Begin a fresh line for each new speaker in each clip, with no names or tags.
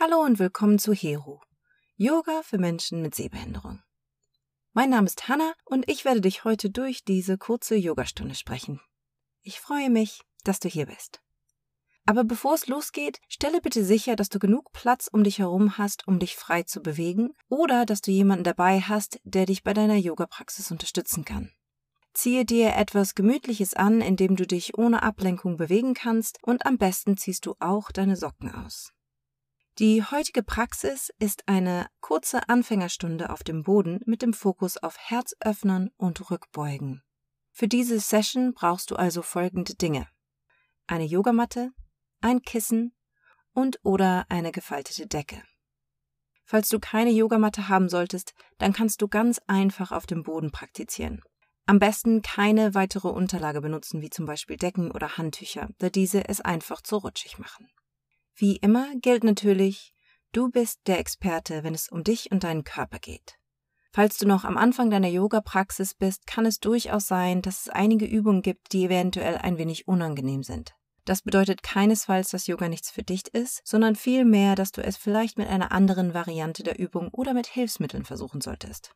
Hallo und willkommen zu Hero, Yoga für Menschen mit Sehbehinderung. Mein Name ist Hanna und ich werde dich heute durch diese kurze Yogastunde sprechen. Ich freue mich, dass du hier bist. Aber bevor es losgeht, stelle bitte sicher, dass du genug Platz um dich herum hast, um dich frei zu bewegen oder dass du jemanden dabei hast, der dich bei deiner Yoga-Praxis unterstützen kann. Ziehe dir etwas Gemütliches an, indem du dich ohne Ablenkung bewegen kannst und am besten ziehst du auch deine Socken aus. Die heutige Praxis ist eine kurze Anfängerstunde auf dem Boden mit dem Fokus auf Herzöffnern und Rückbeugen. Für diese Session brauchst du also folgende Dinge. Eine Yogamatte, ein Kissen und oder eine gefaltete Decke. Falls du keine Yogamatte haben solltest, dann kannst du ganz einfach auf dem Boden praktizieren. Am besten keine weitere Unterlage benutzen, wie zum Beispiel Decken oder Handtücher, da diese es einfach zu rutschig machen. Wie immer gilt natürlich, du bist der Experte, wenn es um dich und deinen Körper geht. Falls du noch am Anfang deiner Yoga-Praxis bist, kann es durchaus sein, dass es einige Übungen gibt, die eventuell ein wenig unangenehm sind. Das bedeutet keinesfalls, dass Yoga nichts für dich ist, sondern vielmehr, dass du es vielleicht mit einer anderen Variante der Übung oder mit Hilfsmitteln versuchen solltest.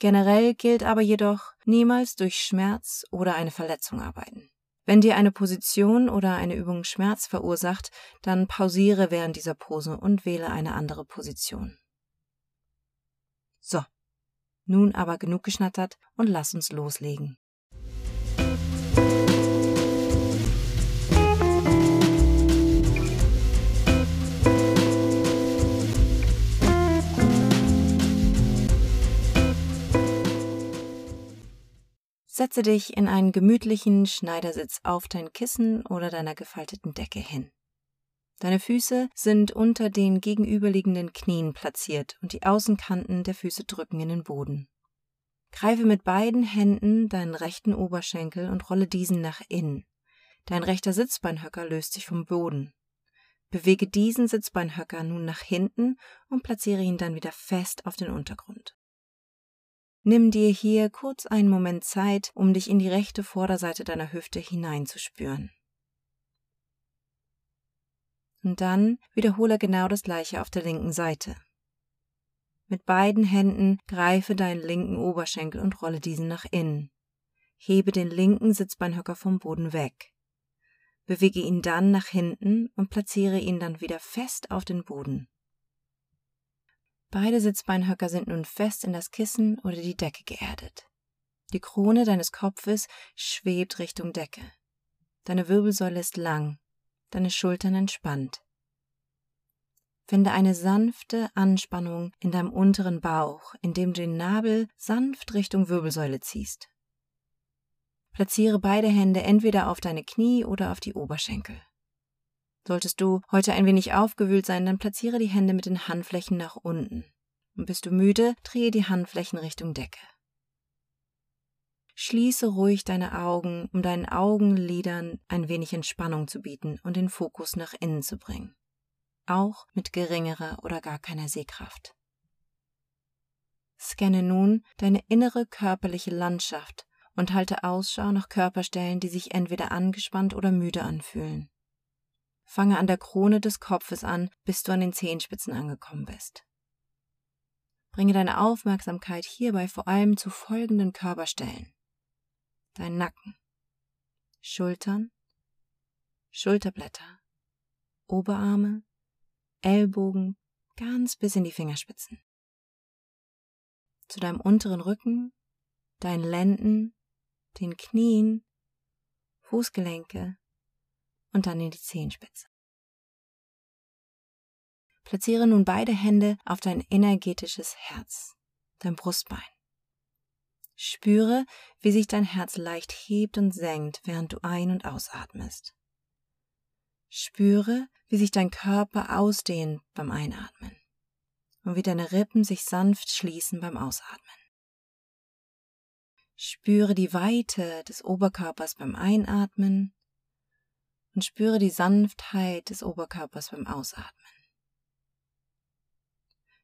Generell gilt aber jedoch, niemals durch Schmerz oder eine Verletzung arbeiten. Wenn dir eine Position oder eine Übung Schmerz verursacht, dann pausiere während dieser Pose und wähle eine andere Position. So, nun aber genug geschnattert und lass uns loslegen. Setze dich in einen gemütlichen Schneidersitz auf dein Kissen oder deiner gefalteten Decke hin. Deine Füße sind unter den gegenüberliegenden Knien platziert und die Außenkanten der Füße drücken in den Boden. Greife mit beiden Händen deinen rechten Oberschenkel und rolle diesen nach innen. Dein rechter Sitzbeinhöcker löst sich vom Boden. Bewege diesen Sitzbeinhöcker nun nach hinten und platziere ihn dann wieder fest auf den Untergrund. Nimm dir hier kurz einen Moment Zeit, um dich in die rechte Vorderseite deiner Hüfte hineinzuspüren. Und dann wiederhole genau das gleiche auf der linken Seite. Mit beiden Händen greife deinen linken Oberschenkel und rolle diesen nach innen. Hebe den linken Sitzbeinhöcker vom Boden weg. Bewege ihn dann nach hinten und platziere ihn dann wieder fest auf den Boden. Beide Sitzbeinhöcker sind nun fest in das Kissen oder die Decke geerdet. Die Krone deines Kopfes schwebt Richtung Decke. Deine Wirbelsäule ist lang, deine Schultern entspannt. Finde eine sanfte Anspannung in deinem unteren Bauch, indem du den Nabel sanft Richtung Wirbelsäule ziehst. Platziere beide Hände entweder auf deine Knie oder auf die Oberschenkel. Solltest du heute ein wenig aufgewühlt sein, dann platziere die Hände mit den Handflächen nach unten. Und bist du müde, drehe die Handflächen Richtung Decke. Schließe ruhig deine Augen, um deinen Augenlidern ein wenig Entspannung zu bieten und den Fokus nach innen zu bringen. Auch mit geringerer oder gar keiner Sehkraft. Scanne nun deine innere körperliche Landschaft und halte Ausschau nach Körperstellen, die sich entweder angespannt oder müde anfühlen. Fange an der Krone des Kopfes an, bis du an den Zehenspitzen angekommen bist. Bringe deine Aufmerksamkeit hierbei vor allem zu folgenden Körperstellen. Dein Nacken, Schultern, Schulterblätter, Oberarme, Ellbogen, ganz bis in die Fingerspitzen. Zu deinem unteren Rücken, deinen Lenden, den Knien, Fußgelenke, und dann in die Zehenspitze. Platziere nun beide Hände auf dein energetisches Herz, dein Brustbein. Spüre, wie sich dein Herz leicht hebt und senkt, während du ein- und ausatmest. Spüre, wie sich dein Körper ausdehnt beim Einatmen und wie deine Rippen sich sanft schließen beim Ausatmen. Spüre die Weite des Oberkörpers beim Einatmen und spüre die Sanftheit des Oberkörpers beim Ausatmen.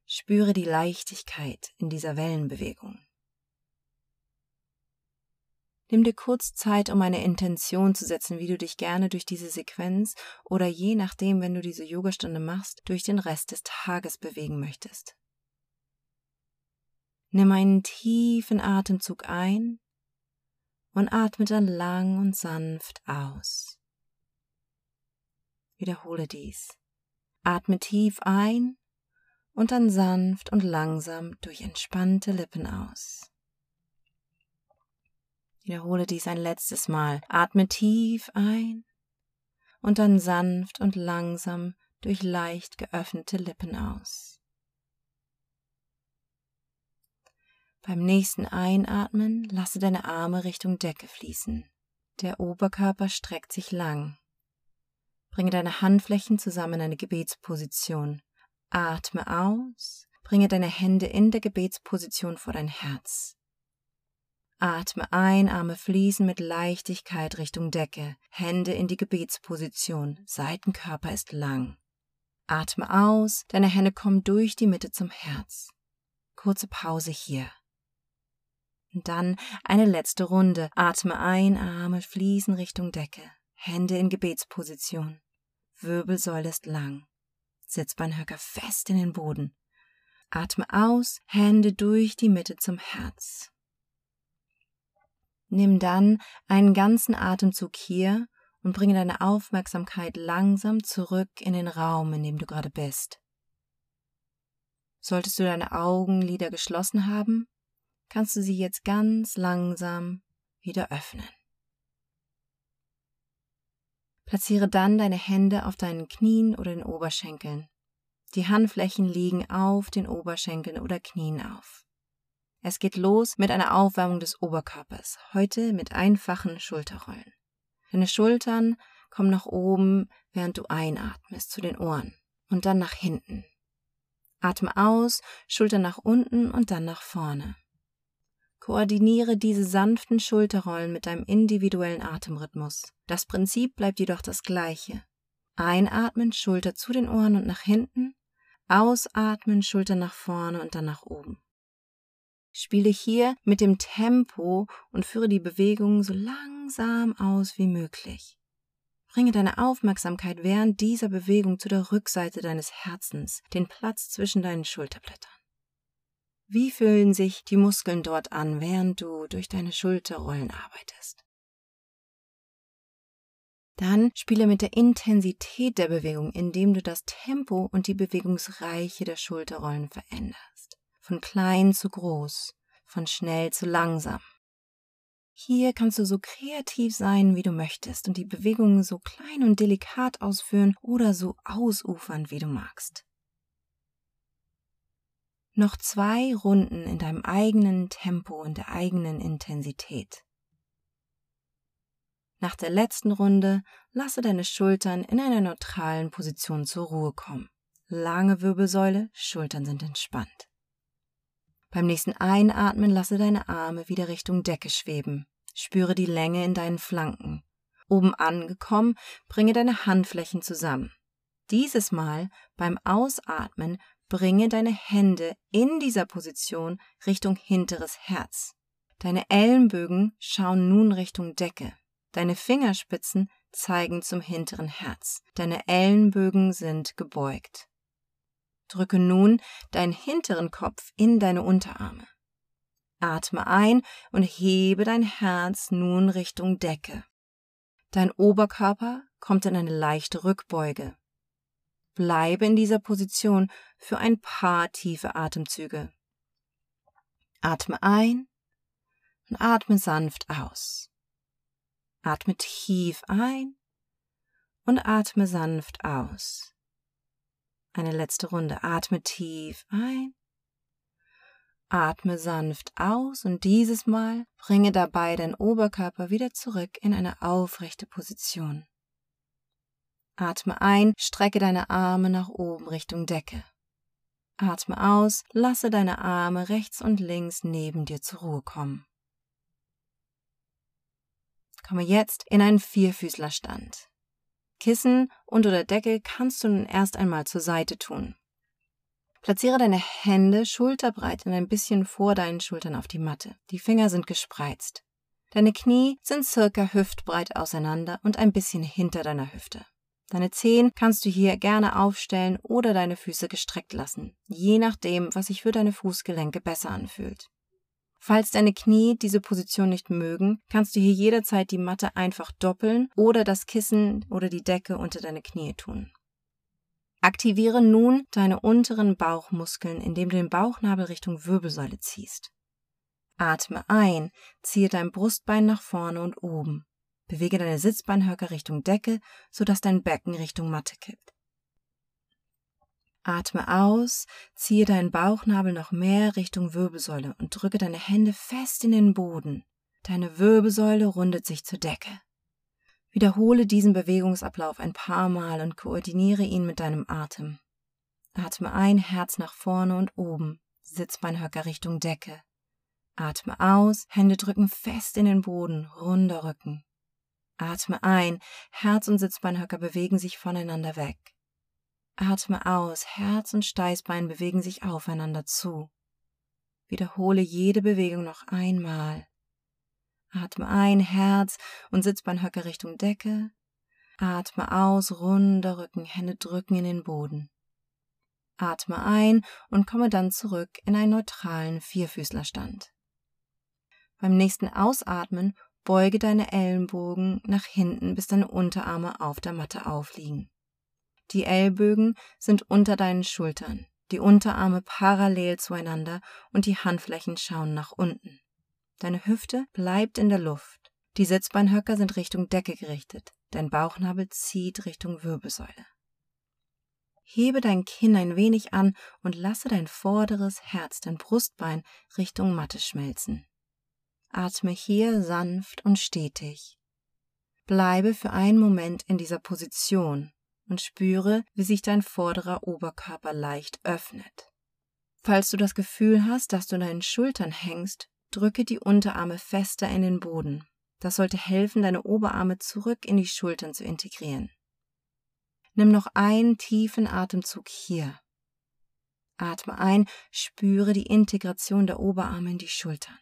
Spüre die Leichtigkeit in dieser Wellenbewegung. Nimm dir kurz Zeit, um eine Intention zu setzen, wie du dich gerne durch diese Sequenz oder je nachdem, wenn du diese Yogastunde machst, durch den Rest des Tages bewegen möchtest. Nimm einen tiefen Atemzug ein und atme dann lang und sanft aus. Wiederhole dies. Atme tief ein und dann sanft und langsam durch entspannte Lippen aus. Wiederhole dies ein letztes Mal. Atme tief ein und dann sanft und langsam durch leicht geöffnete Lippen aus. Beim nächsten Einatmen lasse deine Arme Richtung Decke fließen. Der Oberkörper streckt sich lang. Bringe deine Handflächen zusammen in eine Gebetsposition. Atme aus. Bringe deine Hände in der Gebetsposition vor dein Herz. Atme ein, Arme fließen mit Leichtigkeit Richtung Decke, Hände in die Gebetsposition, Seitenkörper ist lang. Atme aus, deine Hände kommen durch die Mitte zum Herz. Kurze Pause hier. Und dann eine letzte Runde. Atme ein, Arme fließen Richtung Decke, Hände in Gebetsposition. Wirbelsäule ist lang. Sitzbeinhöcker fest in den Boden. Atme aus, Hände durch die Mitte zum Herz. Nimm dann einen ganzen Atemzug hier und bringe deine Aufmerksamkeit langsam zurück in den Raum, in dem du gerade bist. Solltest du deine Augenlider geschlossen haben, kannst du sie jetzt ganz langsam wieder öffnen. Platziere dann deine Hände auf deinen Knien oder den Oberschenkeln. Die Handflächen liegen auf den Oberschenkeln oder Knien auf. Es geht los mit einer Aufwärmung des Oberkörpers, heute mit einfachen Schulterrollen. Deine Schultern kommen nach oben, während du einatmest zu den Ohren und dann nach hinten. Atme aus, Schultern nach unten und dann nach vorne. Koordiniere diese sanften Schulterrollen mit deinem individuellen Atemrhythmus. Das Prinzip bleibt jedoch das gleiche. Einatmen, Schulter zu den Ohren und nach hinten. Ausatmen, Schulter nach vorne und dann nach oben. Spiele hier mit dem Tempo und führe die Bewegung so langsam aus wie möglich. Bringe deine Aufmerksamkeit während dieser Bewegung zu der Rückseite deines Herzens, den Platz zwischen deinen Schulterblättern. Wie fühlen sich die Muskeln dort an, während du durch deine Schulterrollen arbeitest? Dann spiele mit der Intensität der Bewegung, indem du das Tempo und die Bewegungsreiche der Schulterrollen veränderst von klein zu groß, von schnell zu langsam. Hier kannst du so kreativ sein, wie du möchtest und die Bewegungen so klein und delikat ausführen oder so ausufernd, wie du magst. Noch zwei Runden in deinem eigenen Tempo und der eigenen Intensität. Nach der letzten Runde lasse deine Schultern in einer neutralen Position zur Ruhe kommen. Lange Wirbelsäule, Schultern sind entspannt. Beim nächsten Einatmen lasse deine Arme wieder Richtung Decke schweben. Spüre die Länge in deinen Flanken. Oben angekommen, bringe deine Handflächen zusammen. Dieses Mal beim Ausatmen bringe deine Hände in dieser Position Richtung hinteres Herz. Deine Ellenbögen schauen nun Richtung Decke. Deine Fingerspitzen zeigen zum hinteren Herz. Deine Ellenbögen sind gebeugt. Drücke nun deinen hinteren Kopf in deine Unterarme. Atme ein und hebe dein Herz nun Richtung Decke. Dein Oberkörper kommt in eine leichte Rückbeuge. Bleibe in dieser Position für ein paar tiefe Atemzüge. Atme ein und atme sanft aus. Atme tief ein und atme sanft aus. Eine letzte Runde. Atme tief ein. Atme sanft aus und dieses Mal bringe dabei deinen Oberkörper wieder zurück in eine aufrechte Position. Atme ein, strecke deine Arme nach oben Richtung Decke. Atme aus, lasse deine Arme rechts und links neben dir zur Ruhe kommen. Komme jetzt in einen Vierfüßlerstand. Kissen und oder Decke kannst du nun erst einmal zur Seite tun. Platziere deine Hände schulterbreit und ein bisschen vor deinen Schultern auf die Matte. Die Finger sind gespreizt. Deine Knie sind circa hüftbreit auseinander und ein bisschen hinter deiner Hüfte. Deine Zehen kannst du hier gerne aufstellen oder deine Füße gestreckt lassen, je nachdem, was sich für deine Fußgelenke besser anfühlt. Falls deine Knie diese Position nicht mögen, kannst du hier jederzeit die Matte einfach doppeln oder das Kissen oder die Decke unter deine Knie tun. Aktiviere nun deine unteren Bauchmuskeln, indem du den Bauchnabel Richtung Wirbelsäule ziehst. Atme ein, ziehe dein Brustbein nach vorne und oben. Bewege deine Sitzbeinhöcker Richtung Decke, sodass dein Becken Richtung Matte kippt. Atme aus, ziehe deinen Bauchnabel noch mehr Richtung Wirbelsäule und drücke deine Hände fest in den Boden. Deine Wirbelsäule rundet sich zur Decke. Wiederhole diesen Bewegungsablauf ein paar Mal und koordiniere ihn mit deinem Atem. Atme ein, Herz nach vorne und oben, Sitzbeinhöcker Richtung Decke. Atme aus, Hände drücken fest in den Boden, runder Rücken. Atme ein, Herz und Sitzbeinhöcker bewegen sich voneinander weg. Atme aus, Herz und Steißbein bewegen sich aufeinander zu. Wiederhole jede Bewegung noch einmal. Atme ein, Herz und Sitzbeinhöcker Richtung Decke. Atme aus, runder Rücken, Hände drücken in den Boden. Atme ein und komme dann zurück in einen neutralen Vierfüßlerstand. Beim nächsten Ausatmen beuge deine Ellenbogen nach hinten, bis deine Unterarme auf der Matte aufliegen. Die Ellbögen sind unter deinen Schultern, die Unterarme parallel zueinander und die Handflächen schauen nach unten. Deine Hüfte bleibt in der Luft. Die Sitzbeinhöcker sind Richtung Decke gerichtet. Dein Bauchnabel zieht Richtung Wirbelsäule. Hebe dein Kinn ein wenig an und lasse dein vorderes Herz, dein Brustbein Richtung Matte schmelzen. Atme hier sanft und stetig. Bleibe für einen Moment in dieser Position und spüre, wie sich dein vorderer Oberkörper leicht öffnet. Falls du das Gefühl hast, dass du in deinen Schultern hängst, drücke die Unterarme fester in den Boden. Das sollte helfen, deine Oberarme zurück in die Schultern zu integrieren. Nimm noch einen tiefen Atemzug hier. Atme ein, spüre die Integration der Oberarme in die Schultern.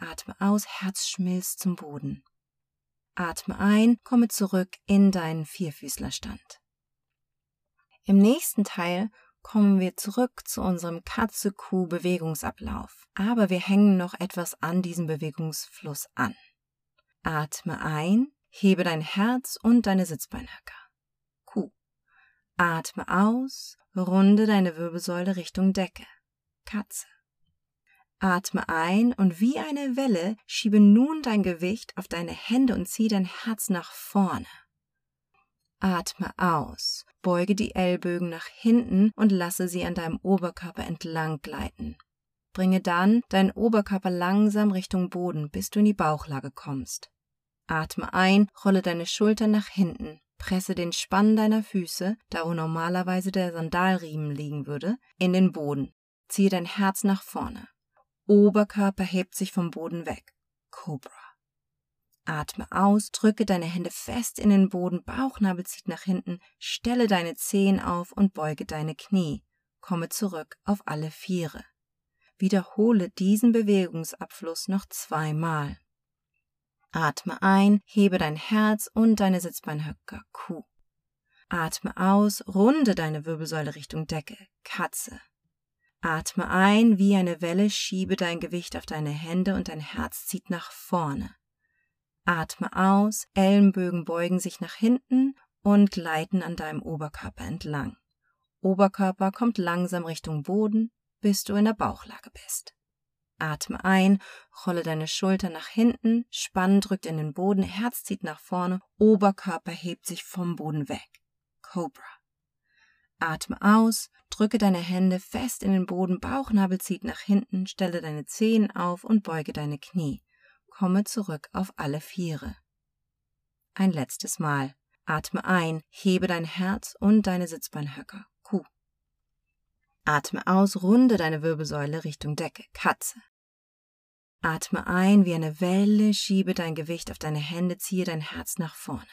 Atme aus, Herz schmilzt zum Boden. Atme ein, komme zurück in deinen Vierfüßlerstand. Im nächsten Teil kommen wir zurück zu unserem Katze-Kuh-Bewegungsablauf, aber wir hängen noch etwas an diesem Bewegungsfluss an. Atme ein, hebe dein Herz und deine Sitzbeinhöcker. Kuh. Atme aus, runde deine Wirbelsäule Richtung Decke. Katze. Atme ein und wie eine Welle schiebe nun dein Gewicht auf deine Hände und zieh dein Herz nach vorne. Atme aus, beuge die Ellbögen nach hinten und lasse sie an deinem Oberkörper entlang gleiten. Bringe dann deinen Oberkörper langsam Richtung Boden, bis du in die Bauchlage kommst. Atme ein, rolle deine Schultern nach hinten, presse den Spann deiner Füße, da wo normalerweise der Sandalriemen liegen würde, in den Boden. Ziehe dein Herz nach vorne. Oberkörper hebt sich vom Boden weg. Cobra. Atme aus, drücke deine Hände fest in den Boden, Bauchnabel zieht nach hinten, stelle deine Zehen auf und beuge deine Knie. Komme zurück auf alle Viere. Wiederhole diesen Bewegungsabfluss noch zweimal. Atme ein, hebe dein Herz und deine Sitzbeinhöcker, Kuh. Atme aus, runde deine Wirbelsäule Richtung Decke, Katze. Atme ein, wie eine Welle, schiebe dein Gewicht auf deine Hände und dein Herz zieht nach vorne. Atme aus, Ellenbögen beugen sich nach hinten und gleiten an deinem Oberkörper entlang. Oberkörper kommt langsam Richtung Boden, bis du in der Bauchlage bist. Atme ein, rolle deine Schulter nach hinten, Spann drückt in den Boden, Herz zieht nach vorne, Oberkörper hebt sich vom Boden weg. Cobra. Atme aus, drücke deine Hände fest in den Boden, Bauchnabel zieht nach hinten, stelle deine Zehen auf und beuge deine Knie. Komme zurück auf alle Viere. Ein letztes Mal. Atme ein, hebe dein Herz und deine Sitzbeinhöcker. Kuh. Atme aus, runde deine Wirbelsäule Richtung Decke. Katze. Atme ein wie eine Welle, schiebe dein Gewicht auf deine Hände, ziehe dein Herz nach vorne.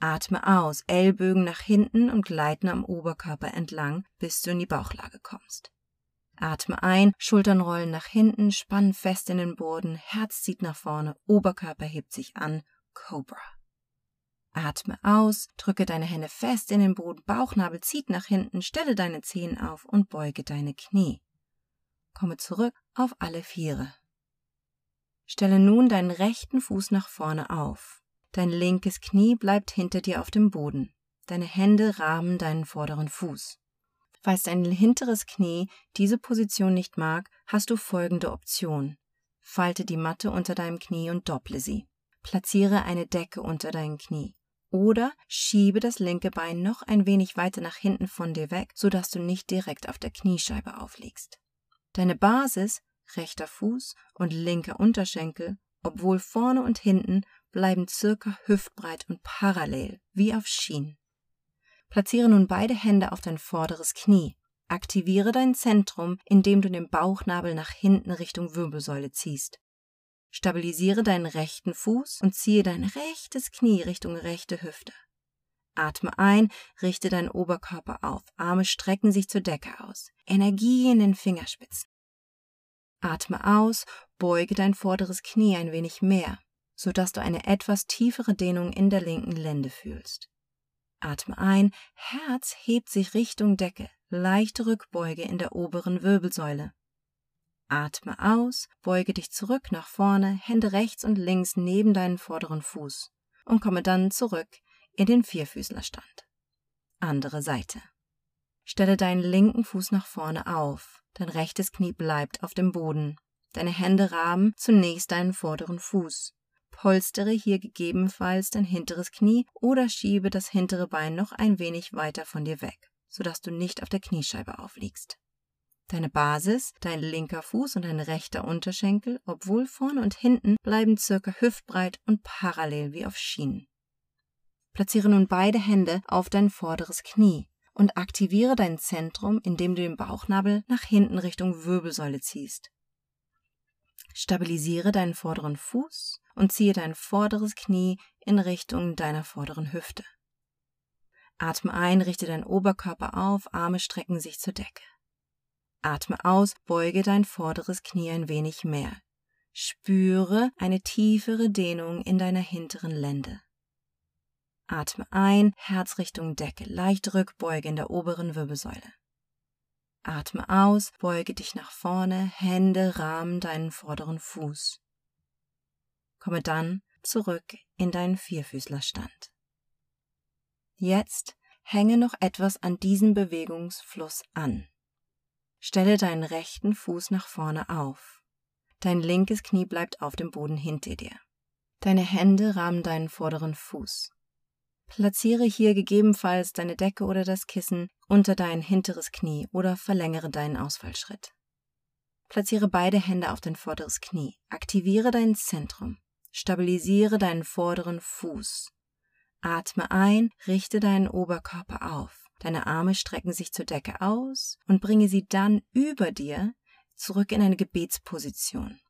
Atme aus, Ellbögen nach hinten und gleiten am Oberkörper entlang, bis du in die Bauchlage kommst. Atme ein, Schultern rollen nach hinten, spann fest in den Boden, Herz zieht nach vorne, Oberkörper hebt sich an, Cobra. Atme aus, drücke deine Hände fest in den Boden, Bauchnabel zieht nach hinten, stelle deine Zehen auf und beuge deine Knie. Komme zurück auf alle Viere. Stelle nun deinen rechten Fuß nach vorne auf. Dein linkes Knie bleibt hinter dir auf dem Boden. Deine Hände rahmen deinen vorderen Fuß. Falls dein hinteres Knie diese Position nicht mag, hast du folgende Option. Falte die Matte unter deinem Knie und dopple sie. Platziere eine Decke unter dein Knie. Oder schiebe das linke Bein noch ein wenig weiter nach hinten von dir weg, sodass du nicht direkt auf der Kniescheibe aufliegst. Deine Basis, rechter Fuß und linker Unterschenkel, obwohl vorne und hinten, bleiben circa hüftbreit und parallel, wie auf Schienen. Platziere nun beide Hände auf dein vorderes Knie. Aktiviere dein Zentrum, indem du den Bauchnabel nach hinten Richtung Wirbelsäule ziehst. Stabilisiere deinen rechten Fuß und ziehe dein rechtes Knie Richtung rechte Hüfte. Atme ein, richte deinen Oberkörper auf, Arme strecken sich zur Decke aus, Energie in den Fingerspitzen. Atme aus, beuge dein vorderes Knie ein wenig mehr, sodass du eine etwas tiefere Dehnung in der linken Lende fühlst. Atme ein, Herz hebt sich Richtung Decke, leichte Rückbeuge in der oberen Wirbelsäule. Atme aus, beuge dich zurück nach vorne, Hände rechts und links neben deinen vorderen Fuß und komme dann zurück in den Vierfüßlerstand. Andere Seite. Stelle deinen linken Fuß nach vorne auf, dein rechtes Knie bleibt auf dem Boden, deine Hände rahmen zunächst deinen vorderen Fuß. Polstere hier gegebenenfalls dein hinteres Knie oder schiebe das hintere Bein noch ein wenig weiter von dir weg, sodass du nicht auf der Kniescheibe aufliegst. Deine Basis, dein linker Fuß und dein rechter Unterschenkel, obwohl vorne und hinten, bleiben circa hüftbreit und parallel wie auf Schienen. Platziere nun beide Hände auf dein vorderes Knie und aktiviere dein Zentrum, indem du den Bauchnabel nach hinten Richtung Wirbelsäule ziehst. Stabilisiere deinen vorderen Fuß und ziehe dein vorderes Knie in Richtung deiner vorderen Hüfte. Atme ein, richte deinen Oberkörper auf, Arme strecken sich zur Decke. Atme aus, beuge dein vorderes Knie ein wenig mehr. Spüre eine tiefere Dehnung in deiner hinteren Lende. Atme ein, Herz Richtung Decke, leicht Rückbeuge in der oberen Wirbelsäule. Atme aus, beuge dich nach vorne, Hände rahmen deinen vorderen Fuß. Komme dann zurück in deinen Vierfüßlerstand. Jetzt hänge noch etwas an diesem Bewegungsfluss an. Stelle deinen rechten Fuß nach vorne auf. Dein linkes Knie bleibt auf dem Boden hinter dir. Deine Hände rahmen deinen vorderen Fuß. Platziere hier gegebenenfalls deine Decke oder das Kissen unter dein hinteres Knie oder verlängere deinen Ausfallschritt. Platziere beide Hände auf dein vorderes Knie. Aktiviere dein Zentrum. Stabilisiere deinen vorderen Fuß. Atme ein, richte deinen Oberkörper auf. Deine Arme strecken sich zur Decke aus und bringe sie dann über dir zurück in eine Gebetsposition.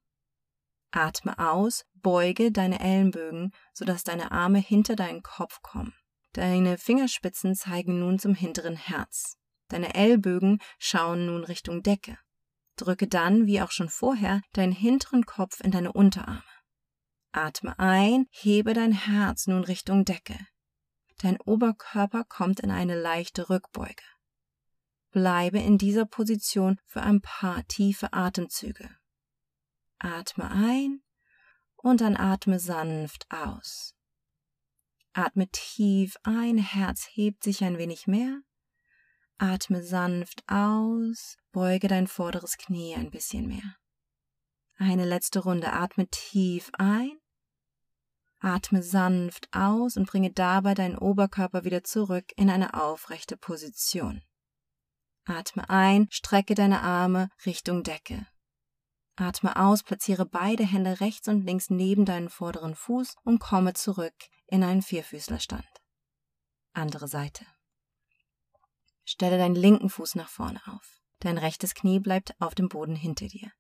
Atme aus, beuge deine Ellenbögen, sodass deine Arme hinter deinen Kopf kommen. Deine Fingerspitzen zeigen nun zum hinteren Herz. Deine Ellbögen schauen nun Richtung Decke. Drücke dann, wie auch schon vorher, deinen hinteren Kopf in deine Unterarme. Atme ein, hebe dein Herz nun Richtung Decke. Dein Oberkörper kommt in eine leichte Rückbeuge. Bleibe in dieser Position für ein paar tiefe Atemzüge. Atme ein und dann atme sanft aus. Atme tief ein, Herz hebt sich ein wenig mehr. Atme sanft aus, beuge dein vorderes Knie ein bisschen mehr. Eine letzte Runde, atme tief ein, atme sanft aus und bringe dabei deinen Oberkörper wieder zurück in eine aufrechte Position. Atme ein, strecke deine Arme Richtung Decke. Atme aus, platziere beide Hände rechts und links neben deinen vorderen Fuß und komme zurück in einen Vierfüßlerstand. Andere Seite. Stelle deinen linken Fuß nach vorne auf. Dein rechtes Knie bleibt auf dem Boden hinter dir.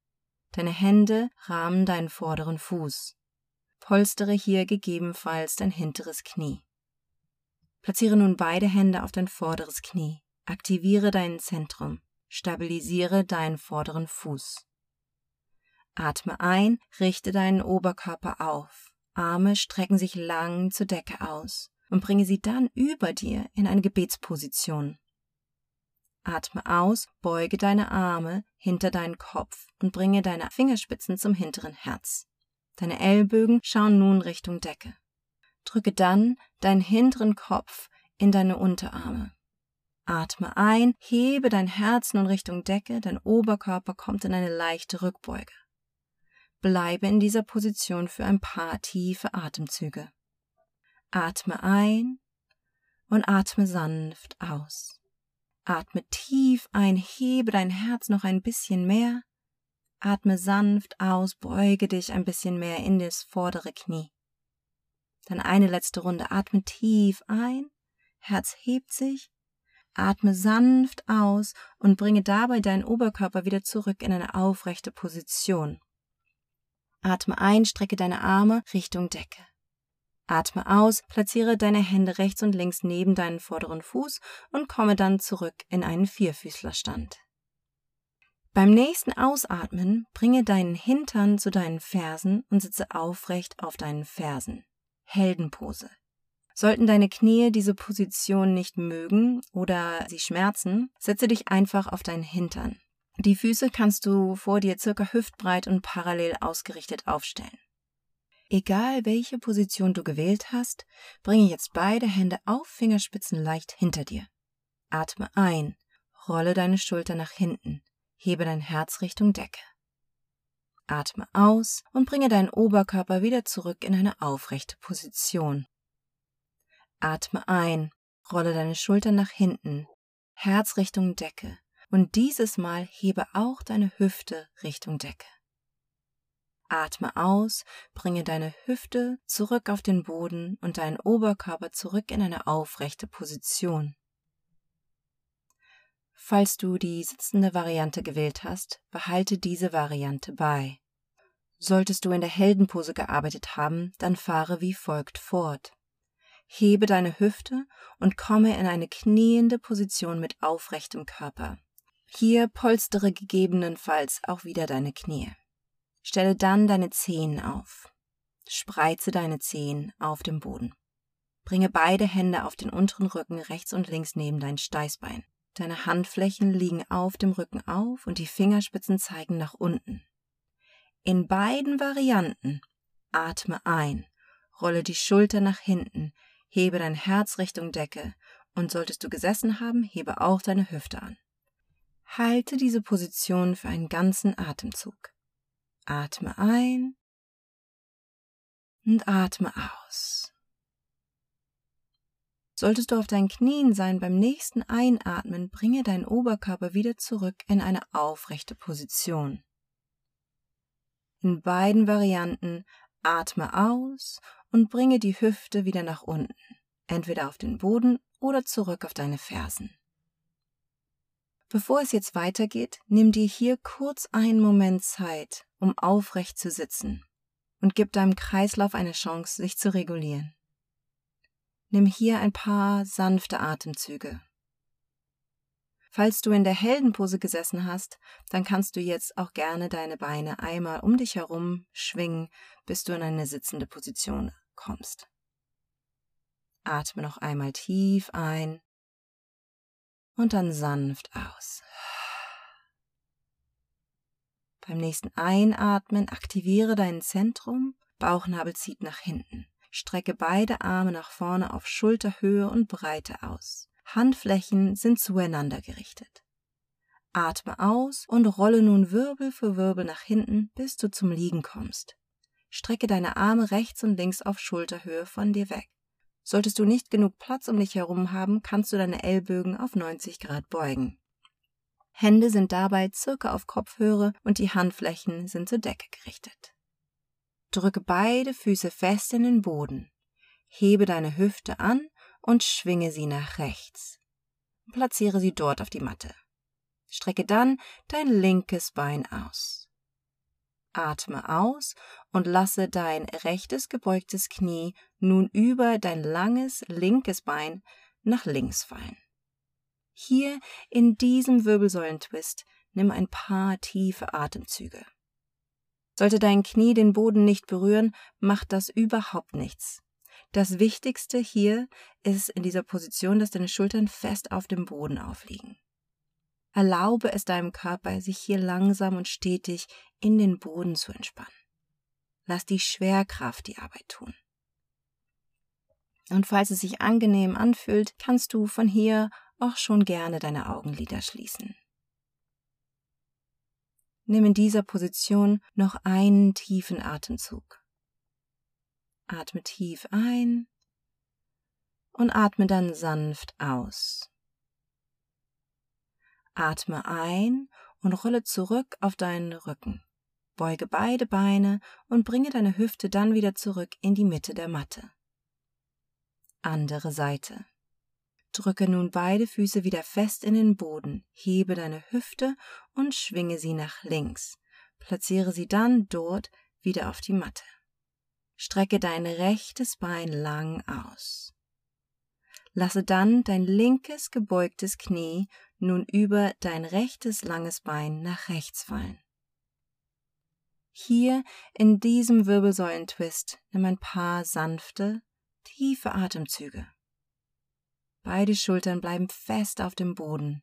Deine Hände rahmen deinen vorderen Fuß. Polstere hier gegebenenfalls dein hinteres Knie. Platziere nun beide Hände auf dein vorderes Knie. Aktiviere dein Zentrum. Stabilisiere deinen vorderen Fuß. Atme ein, richte deinen Oberkörper auf. Arme strecken sich lang zur Decke aus und bringe sie dann über dir in eine Gebetsposition. Atme aus, beuge deine Arme hinter deinen Kopf und bringe deine Fingerspitzen zum hinteren Herz. Deine Ellbögen schauen nun Richtung Decke. Drücke dann deinen hinteren Kopf in deine Unterarme. Atme ein, hebe dein Herz nun Richtung Decke, dein Oberkörper kommt in eine leichte Rückbeuge. Bleibe in dieser Position für ein paar tiefe Atemzüge. Atme ein und atme sanft aus. Atme tief ein, hebe dein Herz noch ein bisschen mehr. Atme sanft aus, beuge dich ein bisschen mehr in das vordere Knie. Dann eine letzte Runde. Atme tief ein, Herz hebt sich. Atme sanft aus und bringe dabei deinen Oberkörper wieder zurück in eine aufrechte Position. Atme ein, strecke deine Arme Richtung Decke. Atme aus, platziere deine Hände rechts und links neben deinen vorderen Fuß und komme dann zurück in einen Vierfüßlerstand. Beim nächsten Ausatmen bringe deinen Hintern zu deinen Fersen und sitze aufrecht auf deinen Fersen. Heldenpose. Sollten deine Knie diese Position nicht mögen oder sie schmerzen, setze dich einfach auf deinen Hintern. Die Füße kannst du vor dir circa hüftbreit und parallel ausgerichtet aufstellen. Egal welche Position du gewählt hast, bringe jetzt beide Hände auf Fingerspitzen leicht hinter dir. Atme ein, rolle deine Schulter nach hinten, hebe dein Herz Richtung Decke. Atme aus und bringe deinen Oberkörper wieder zurück in eine aufrechte Position. Atme ein, rolle deine Schultern nach hinten, Herz Richtung Decke und dieses Mal hebe auch deine Hüfte Richtung Decke. Atme aus, bringe deine Hüfte zurück auf den Boden und deinen Oberkörper zurück in eine aufrechte Position. Falls du die sitzende Variante gewählt hast, behalte diese Variante bei. Solltest du in der Heldenpose gearbeitet haben, dann fahre wie folgt fort. Hebe deine Hüfte und komme in eine kniende Position mit aufrechtem Körper. Hier polstere gegebenenfalls auch wieder deine Knie. Stelle dann deine Zehen auf. Spreize deine Zehen auf dem Boden. Bringe beide Hände auf den unteren Rücken rechts und links neben dein Steißbein. Deine Handflächen liegen auf dem Rücken auf und die Fingerspitzen zeigen nach unten. In beiden Varianten atme ein, rolle die Schulter nach hinten, hebe dein Herz Richtung Decke und solltest du gesessen haben, hebe auch deine Hüfte an. Halte diese Position für einen ganzen Atemzug. Atme ein und atme aus. Solltest du auf deinen Knien sein beim nächsten Einatmen, bringe deinen Oberkörper wieder zurück in eine aufrechte Position. In beiden Varianten atme aus und bringe die Hüfte wieder nach unten, entweder auf den Boden oder zurück auf deine Fersen. Bevor es jetzt weitergeht, nimm dir hier kurz einen Moment Zeit, um aufrecht zu sitzen und gib deinem Kreislauf eine Chance, sich zu regulieren. Nimm hier ein paar sanfte Atemzüge. Falls du in der Heldenpose gesessen hast, dann kannst du jetzt auch gerne deine Beine einmal um dich herum schwingen, bis du in eine sitzende Position kommst. Atme noch einmal tief ein und dann sanft aus. Beim nächsten Einatmen aktiviere dein Zentrum, Bauchnabel zieht nach hinten. Strecke beide Arme nach vorne auf Schulterhöhe und Breite aus. Handflächen sind zueinander gerichtet. Atme aus und rolle nun Wirbel für Wirbel nach hinten, bis du zum Liegen kommst. Strecke deine Arme rechts und links auf Schulterhöhe von dir weg. Solltest du nicht genug Platz um dich herum haben, kannst du deine Ellbögen auf 90 Grad beugen. Hände sind dabei circa auf Kopfhöhe und die Handflächen sind zur Decke gerichtet. Drücke beide Füße fest in den Boden. Hebe deine Hüfte an und schwinge sie nach rechts. Platziere sie dort auf die Matte. Strecke dann dein linkes Bein aus. Atme aus und lasse dein rechtes gebeugtes Knie nun über dein langes linkes Bein nach links fallen. Hier in diesem Wirbelsäulentwist nimm ein paar tiefe Atemzüge. Sollte dein Knie den Boden nicht berühren, macht das überhaupt nichts. Das Wichtigste hier ist in dieser Position, dass deine Schultern fest auf dem Boden aufliegen. Erlaube es deinem Körper, sich hier langsam und stetig in den Boden zu entspannen. Lass die Schwerkraft die Arbeit tun. Und falls es sich angenehm anfühlt, kannst du von hier auch schon gerne deine Augenlider schließen. Nimm in dieser Position noch einen tiefen Atemzug. Atme tief ein und atme dann sanft aus. Atme ein und rolle zurück auf deinen Rücken. Beuge beide Beine und bringe deine Hüfte dann wieder zurück in die Mitte der Matte. Andere Seite. Drücke nun beide Füße wieder fest in den Boden, hebe deine Hüfte und schwinge sie nach links. Platziere sie dann dort wieder auf die Matte. Strecke dein rechtes Bein lang aus. Lasse dann dein linkes gebeugtes Knie nun über dein rechtes langes Bein nach rechts fallen. Hier in diesem Wirbelsäulentwist nimm ein paar sanfte, tiefe Atemzüge. Beide Schultern bleiben fest auf dem Boden.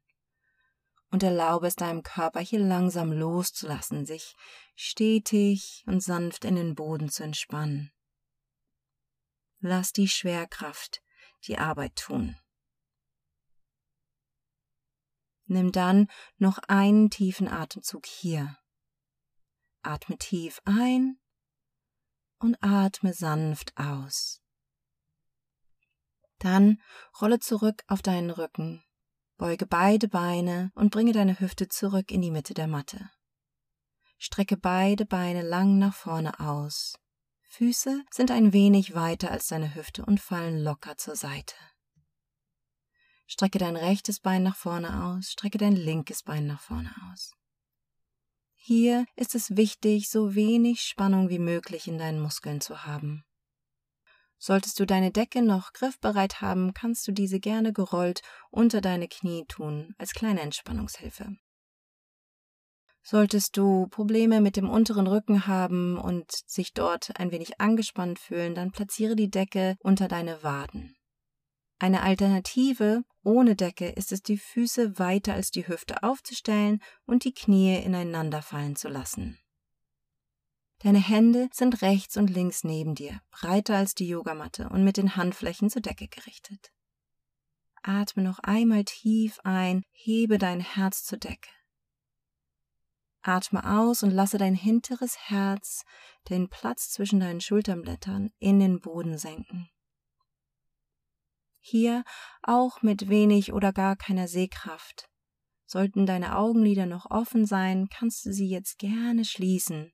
Und erlaube es deinem Körper hier langsam loszulassen, sich stetig und sanft in den Boden zu entspannen. Lass die Schwerkraft die Arbeit tun. Nimm dann noch einen tiefen Atemzug hier. Atme tief ein und atme sanft aus. Dann rolle zurück auf deinen Rücken, beuge beide Beine und bringe deine Hüfte zurück in die Mitte der Matte. Strecke beide Beine lang nach vorne aus. Füße sind ein wenig weiter als deine Hüfte und fallen locker zur Seite. Strecke dein rechtes Bein nach vorne aus, strecke dein linkes Bein nach vorne aus. Hier ist es wichtig, so wenig Spannung wie möglich in deinen Muskeln zu haben. Solltest du deine Decke noch griffbereit haben, kannst du diese gerne gerollt unter deine Knie tun, als kleine Entspannungshilfe. Solltest du Probleme mit dem unteren Rücken haben und sich dort ein wenig angespannt fühlen, dann platziere die Decke unter deine Waden. Eine Alternative ohne Decke ist es, die Füße weiter als die Hüfte aufzustellen und die Knie ineinander fallen zu lassen. Deine Hände sind rechts und links neben dir, breiter als die Yogamatte und mit den Handflächen zur Decke gerichtet. Atme noch einmal tief ein, hebe dein Herz zur Decke. Atme aus und lasse dein hinteres Herz, den Platz zwischen deinen Schulterblättern, in den Boden senken. Hier auch mit wenig oder gar keiner Sehkraft. Sollten deine Augenlider noch offen sein, kannst du sie jetzt gerne schließen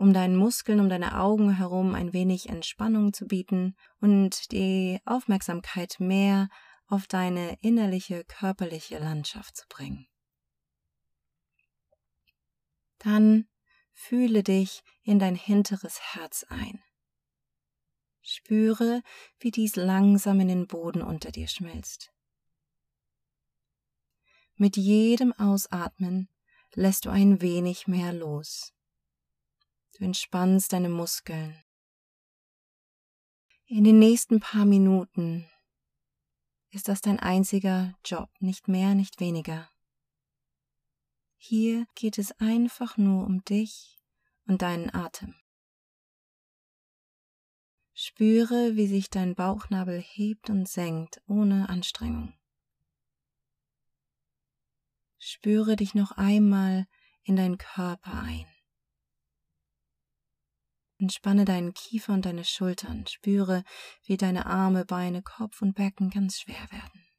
um deinen Muskeln, um deine Augen herum ein wenig Entspannung zu bieten und die Aufmerksamkeit mehr auf deine innerliche körperliche Landschaft zu bringen. Dann fühle dich in dein hinteres Herz ein. Spüre, wie dies langsam in den Boden unter dir schmilzt. Mit jedem Ausatmen lässt du ein wenig mehr los. Du entspannst deine Muskeln. In den nächsten paar Minuten ist das dein einziger Job, nicht mehr, nicht weniger. Hier geht es einfach nur um dich und deinen Atem. Spüre, wie sich dein Bauchnabel hebt und senkt ohne Anstrengung. Spüre dich noch einmal in deinen Körper ein. Entspanne deinen Kiefer und deine Schultern. Spüre, wie deine Arme, Beine, Kopf und Becken ganz schwer werden.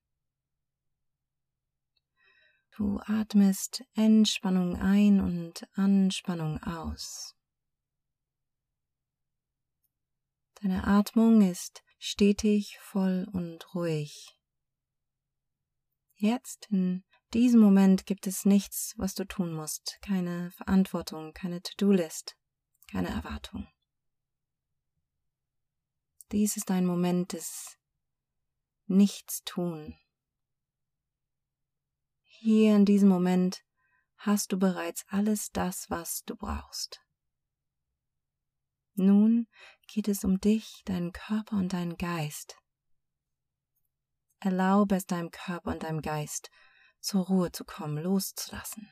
Du atmest Entspannung ein und Anspannung aus. Deine Atmung ist stetig, voll und ruhig. Jetzt, in diesem Moment, gibt es nichts, was du tun musst, keine Verantwortung, keine To-Do-List keine Erwartung. Dies ist ein Moment des Nichtstun. Hier in diesem Moment hast du bereits alles das, was du brauchst. Nun geht es um dich, deinen Körper und deinen Geist. Erlaube es deinem Körper und deinem Geist, zur Ruhe zu kommen, loszulassen.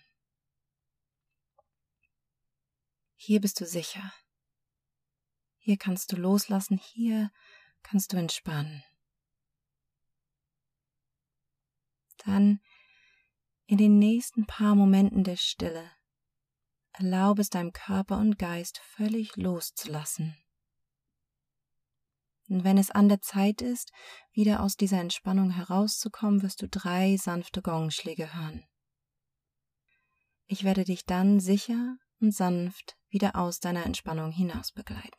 Hier bist du sicher. Hier kannst du loslassen, hier kannst du entspannen. Dann in den nächsten paar Momenten der Stille erlaube es deinem Körper und Geist völlig loszulassen. Und wenn es an der Zeit ist, wieder aus dieser Entspannung herauszukommen, wirst du drei sanfte Gongschläge hören. Ich werde dich dann sicher und sanft wieder aus deiner Entspannung hinaus begleiten.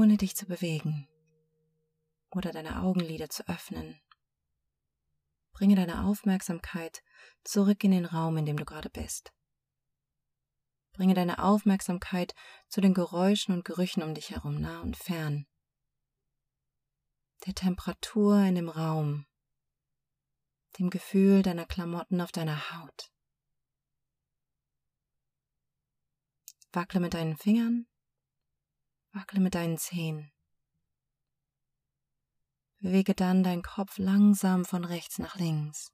Ohne dich zu bewegen oder deine Augenlider zu öffnen, bringe deine Aufmerksamkeit zurück in den Raum, in dem du gerade bist. Bringe deine Aufmerksamkeit zu den Geräuschen und Gerüchen um dich herum, nah und fern, der Temperatur in dem Raum, dem Gefühl deiner Klamotten auf deiner Haut. Wackle mit deinen Fingern Wackle mit deinen Zehen. Bewege dann deinen Kopf langsam von rechts nach links.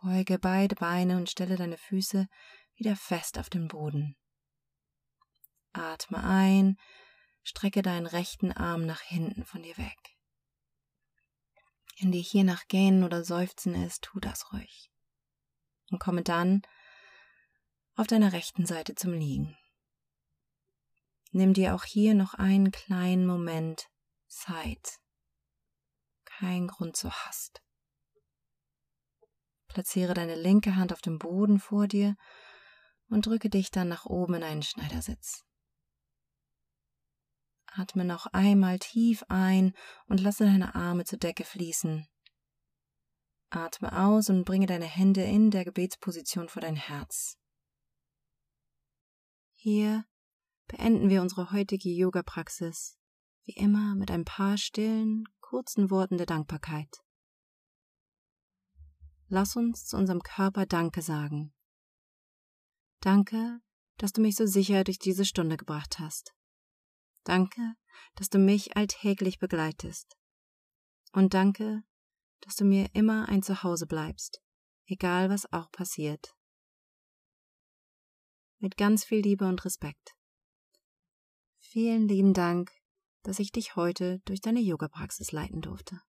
Beuge beide Beine und stelle deine Füße wieder fest auf den Boden. Atme ein, strecke deinen rechten Arm nach hinten von dir weg. Wenn dir hier nach Gähnen oder Seufzen ist, tu das ruhig. Und komme dann auf deiner rechten Seite zum Liegen. Nimm dir auch hier noch einen kleinen Moment Zeit. Kein Grund zur Hast. Platziere deine linke Hand auf dem Boden vor dir und drücke dich dann nach oben in einen Schneidersitz. Atme noch einmal tief ein und lasse deine Arme zur Decke fließen. Atme aus und bringe deine Hände in der Gebetsposition vor dein Herz. Hier beenden wir unsere heutige Yoga-Praxis, wie immer mit ein paar stillen, kurzen Worten der Dankbarkeit. Lass uns zu unserem Körper Danke sagen. Danke, dass du mich so sicher durch diese Stunde gebracht hast. Danke, dass du mich alltäglich begleitest. Und danke, dass du mir immer ein Zuhause bleibst, egal was auch passiert. Mit ganz viel Liebe und Respekt. Vielen lieben Dank, dass ich dich heute durch deine Yoga-Praxis leiten durfte.